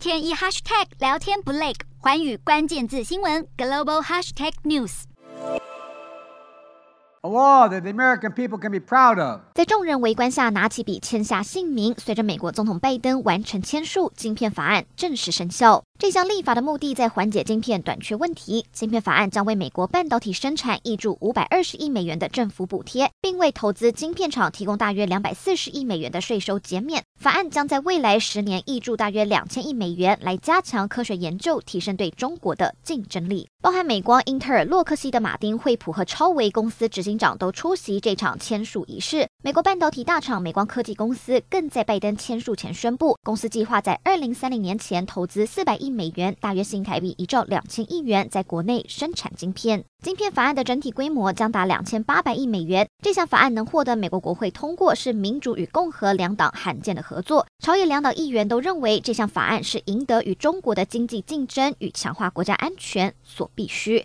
天一 hashtag 聊天不累，环宇关键字新闻 global hashtag news。A law that the American people can be proud of. 在众人围观下，拿起笔签下姓名。随着美国总统拜登完成签署，晶片法案正式生效。这项立法的目的在缓解晶片短缺问题。晶片法案将为美国半导体生产挹注五百二十亿美元的政府补贴，并为投资晶片厂提供大约两百四十亿美元的税收减免。法案将在未来十年挹注大约两千亿美元，来加强科学研究，提升对中国的竞争力。包含美光、英特尔、洛克希德马丁、惠普和超微公司执行长都出席这场签署仪式。美国半导体大厂美光科技公司更在拜登签署前宣布，公司计划在二零三零年前投资四百亿美元，大约新台币一兆两千亿元，在国内生产晶片。晶片法案的整体规模将达两千八百亿美元。这项法案能获得美国国会通过，是民主与共和两党罕见的合作。朝野两党议员都认为，这项法案是赢得与中国的经济竞争与强化国家安全所必须。